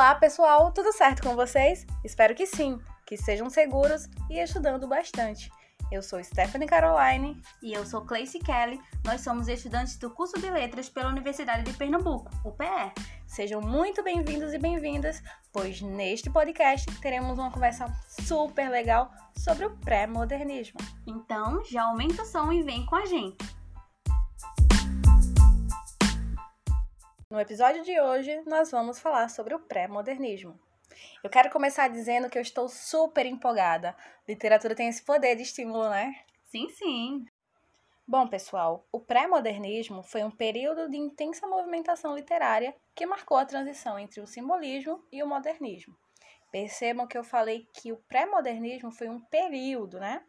Olá, pessoal, tudo certo com vocês? Espero que sim, que sejam seguros e estudando bastante. Eu sou Stephanie Caroline e eu sou Clayce Kelly. Nós somos estudantes do curso de Letras pela Universidade de Pernambuco, UPE. Sejam muito bem-vindos e bem-vindas, pois neste podcast teremos uma conversa super legal sobre o pré-modernismo. Então, já aumenta o som e vem com a gente. No episódio de hoje, nós vamos falar sobre o pré-modernismo. Eu quero começar dizendo que eu estou super empolgada. Literatura tem esse poder de estímulo, né? Sim, sim. Bom, pessoal, o pré-modernismo foi um período de intensa movimentação literária que marcou a transição entre o simbolismo e o modernismo. Percebam que eu falei que o pré-modernismo foi um período, né?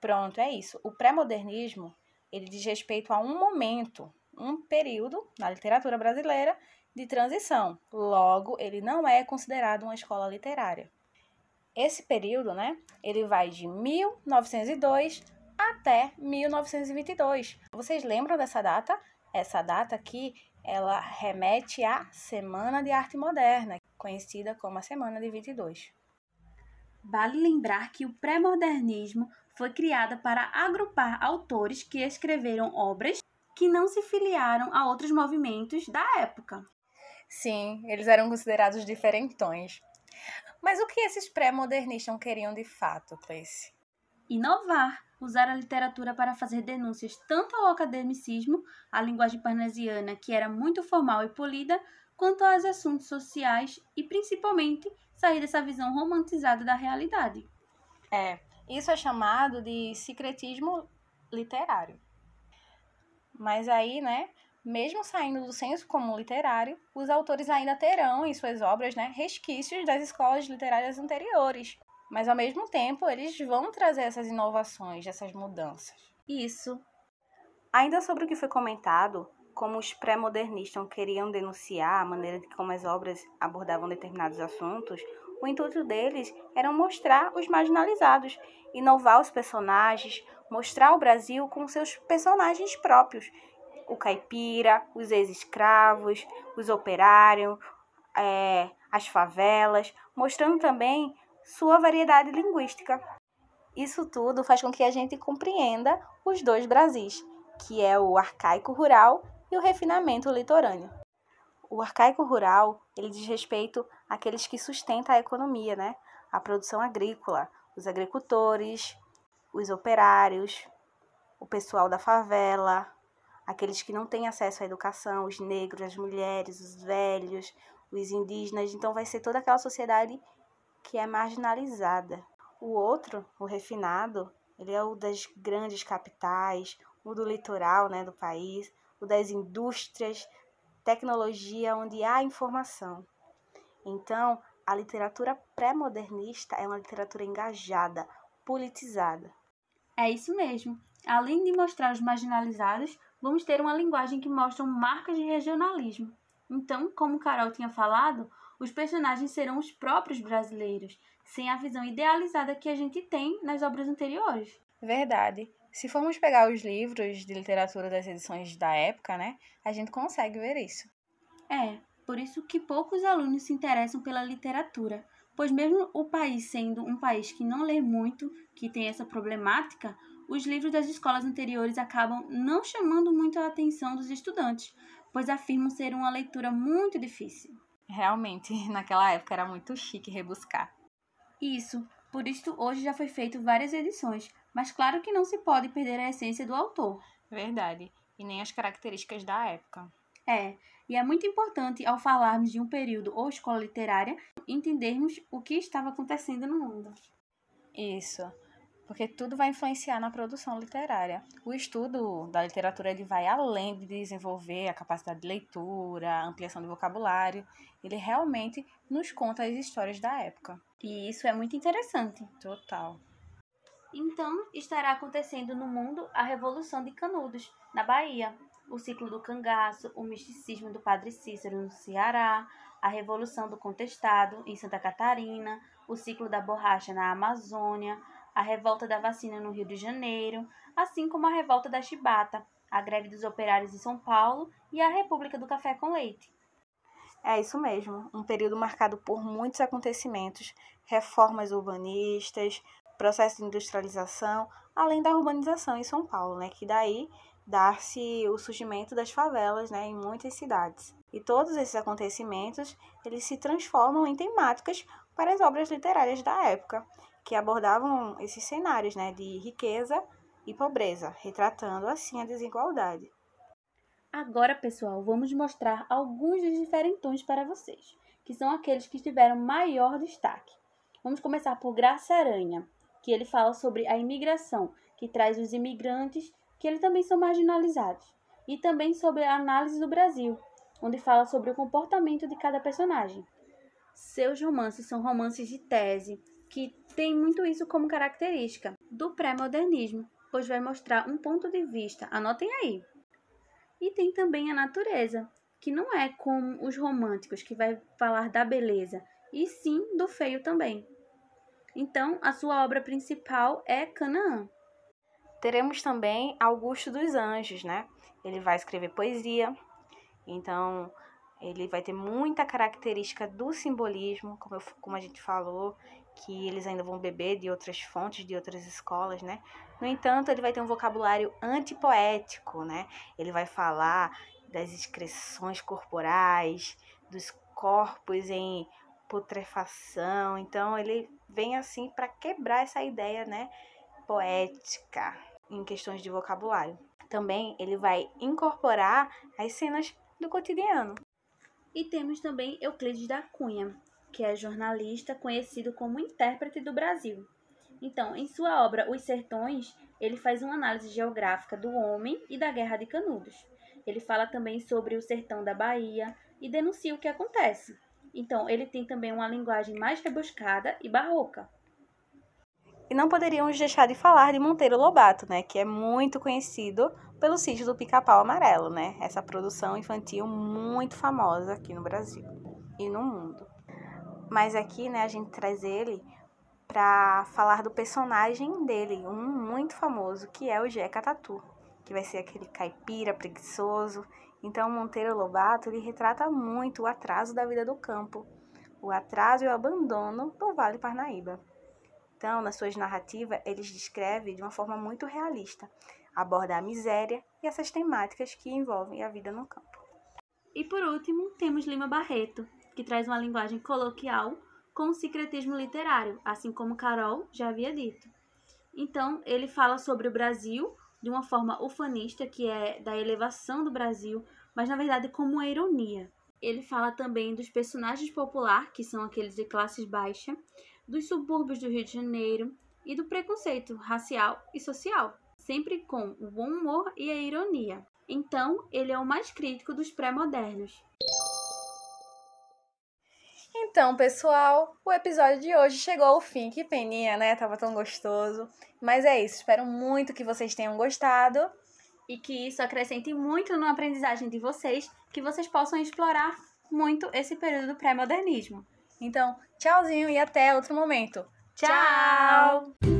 Pronto, é isso. O pré-modernismo, ele diz respeito a um momento um período na literatura brasileira de transição. Logo, ele não é considerado uma escola literária. Esse período, né, ele vai de 1902 até 1922. Vocês lembram dessa data? Essa data aqui, ela remete à Semana de Arte Moderna, conhecida como a Semana de 22. Vale lembrar que o pré-modernismo foi criado para agrupar autores que escreveram obras que não se filiaram a outros movimentos da época. Sim, eles eram considerados diferentões. Mas o que esses pré-modernistas queriam de fato, Cleice? Inovar, usar a literatura para fazer denúncias tanto ao academicismo, à linguagem parnasiana, que era muito formal e polida, quanto aos assuntos sociais e, principalmente, sair dessa visão romantizada da realidade. É, isso é chamado de secretismo literário. Mas aí, né, mesmo saindo do senso comum literário, os autores ainda terão em suas obras, né, resquícios das escolas literárias anteriores. Mas ao mesmo tempo, eles vão trazer essas inovações, essas mudanças. Isso. Ainda sobre o que foi comentado, como os pré-modernistas queriam denunciar a maneira como as obras abordavam determinados assuntos, o intuito deles era mostrar os marginalizados, inovar os personagens, mostrar o Brasil com seus personagens próprios. O caipira, os ex-escravos, os operários, é, as favelas, mostrando também sua variedade linguística. Isso tudo faz com que a gente compreenda os dois Brasis, que é o arcaico rural e o refinamento litorâneo. O arcaico rural, ele diz respeito àqueles que sustentam a economia, né? A produção agrícola, os agricultores, os operários, o pessoal da favela, aqueles que não têm acesso à educação, os negros, as mulheres, os velhos, os indígenas. Então, vai ser toda aquela sociedade que é marginalizada. O outro, o refinado, ele é o das grandes capitais, o do litoral né, do país, o das indústrias, tecnologia, onde há informação. Então, a literatura pré-modernista é uma literatura engajada, politizada. É isso mesmo. Além de mostrar os marginalizados, vamos ter uma linguagem que mostra marcas de regionalismo. Então, como Carol tinha falado, os personagens serão os próprios brasileiros, sem a visão idealizada que a gente tem nas obras anteriores. Verdade. Se formos pegar os livros de literatura das edições da época, né, a gente consegue ver isso. É, por isso que poucos alunos se interessam pela literatura, pois mesmo o país sendo um país que não lê muito, que tem essa problemática, os livros das escolas anteriores acabam não chamando muito a atenção dos estudantes, pois afirmam ser uma leitura muito difícil. Realmente, naquela época era muito chique rebuscar. Isso, por isso hoje já foi feito várias edições, mas claro que não se pode perder a essência do autor. Verdade, e nem as características da época. É, e é muito importante, ao falarmos de um período ou escola literária, entendermos o que estava acontecendo no mundo. Isso, porque tudo vai influenciar na produção literária. O estudo da literatura ele vai além de desenvolver a capacidade de leitura, a ampliação do vocabulário, ele realmente nos conta as histórias da época. E isso é muito interessante. Total. Então, estará acontecendo no mundo a Revolução de Canudos, na Bahia, o ciclo do cangaço, o misticismo do Padre Cícero no Ceará, a Revolução do Contestado em Santa Catarina, o ciclo da borracha na Amazônia, a revolta da vacina no Rio de Janeiro, assim como a revolta da chibata, a greve dos operários em São Paulo e a República do Café com Leite. É isso mesmo, um período marcado por muitos acontecimentos, reformas urbanistas, processo de industrialização, além da urbanização em São Paulo, né, que daí dar-se o surgimento das favelas, né, em muitas cidades. E todos esses acontecimentos, eles se transformam em temáticas para as obras literárias da época, que abordavam esses cenários, né, de riqueza e pobreza, retratando assim a desigualdade. Agora, pessoal, vamos mostrar alguns dos diferentões para vocês, que são aqueles que tiveram maior destaque. Vamos começar por Graça Aranha, que ele fala sobre a imigração, que traz os imigrantes, que eles também são marginalizados, e também sobre a análise do Brasil, onde fala sobre o comportamento de cada personagem. Seus romances são romances de tese, que tem muito isso como característica do pré-modernismo, pois vai mostrar um ponto de vista, anotem aí, e tem também a natureza, que não é como os românticos, que vai falar da beleza, e sim do feio também. Então, a sua obra principal é Canaã. Teremos também Augusto dos Anjos, né? Ele vai escrever poesia, então ele vai ter muita característica do simbolismo, como, eu, como a gente falou, que eles ainda vão beber de outras fontes, de outras escolas, né? No entanto, ele vai ter um vocabulário antipoético, né? Ele vai falar das excreções corporais, dos corpos em putrefação. Então, ele vem assim para quebrar essa ideia, né, poética em questões de vocabulário. Também ele vai incorporar as cenas do cotidiano. E temos também Euclides da Cunha, que é jornalista conhecido como intérprete do Brasil. Então, em sua obra Os Sertões, ele faz uma análise geográfica do homem e da Guerra de Canudos. Ele fala também sobre o sertão da Bahia e denuncia o que acontece. Então, ele tem também uma linguagem mais rebuscada e barroca. E não poderíamos deixar de falar de Monteiro Lobato, né, que é muito conhecido pelo sítio do Pica-Pau Amarelo, né? Essa produção infantil muito famosa aqui no Brasil e no mundo. Mas aqui, né, a gente traz ele para falar do personagem dele, um muito famoso, que é o Jeca Tatu, que vai ser aquele caipira preguiçoso. Então, Monteiro Lobato ele retrata muito o atraso da vida do campo, o atraso e o abandono do Vale Parnaíba. Então, nas suas narrativas, eles descreve de uma forma muito realista, aborda a miséria e essas temáticas que envolvem a vida no campo. E por último, temos Lima Barreto, que traz uma linguagem coloquial com o secretismo literário, assim como Carol já havia dito. Então, ele fala sobre o Brasil de uma forma ufanista, que é da elevação do Brasil, mas na verdade como uma ironia. Ele fala também dos personagens populares, que são aqueles de classes baixas, dos subúrbios do Rio de Janeiro e do preconceito racial e social, sempre com o bom humor e a ironia. Então, ele é o mais crítico dos pré-modernos. Então, pessoal, o episódio de hoje chegou ao fim. Que peninha, né? Tava tão gostoso. Mas é isso. Espero muito que vocês tenham gostado. E que isso acrescente muito na aprendizagem de vocês, que vocês possam explorar muito esse período do pré-modernismo. Então, tchauzinho e até outro momento. Tchau!